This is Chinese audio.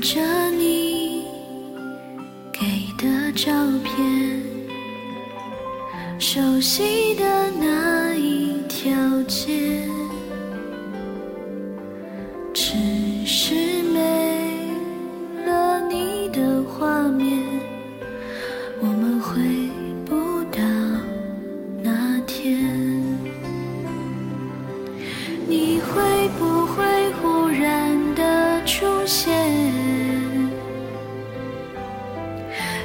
着你给的照片，熟悉的那一条街，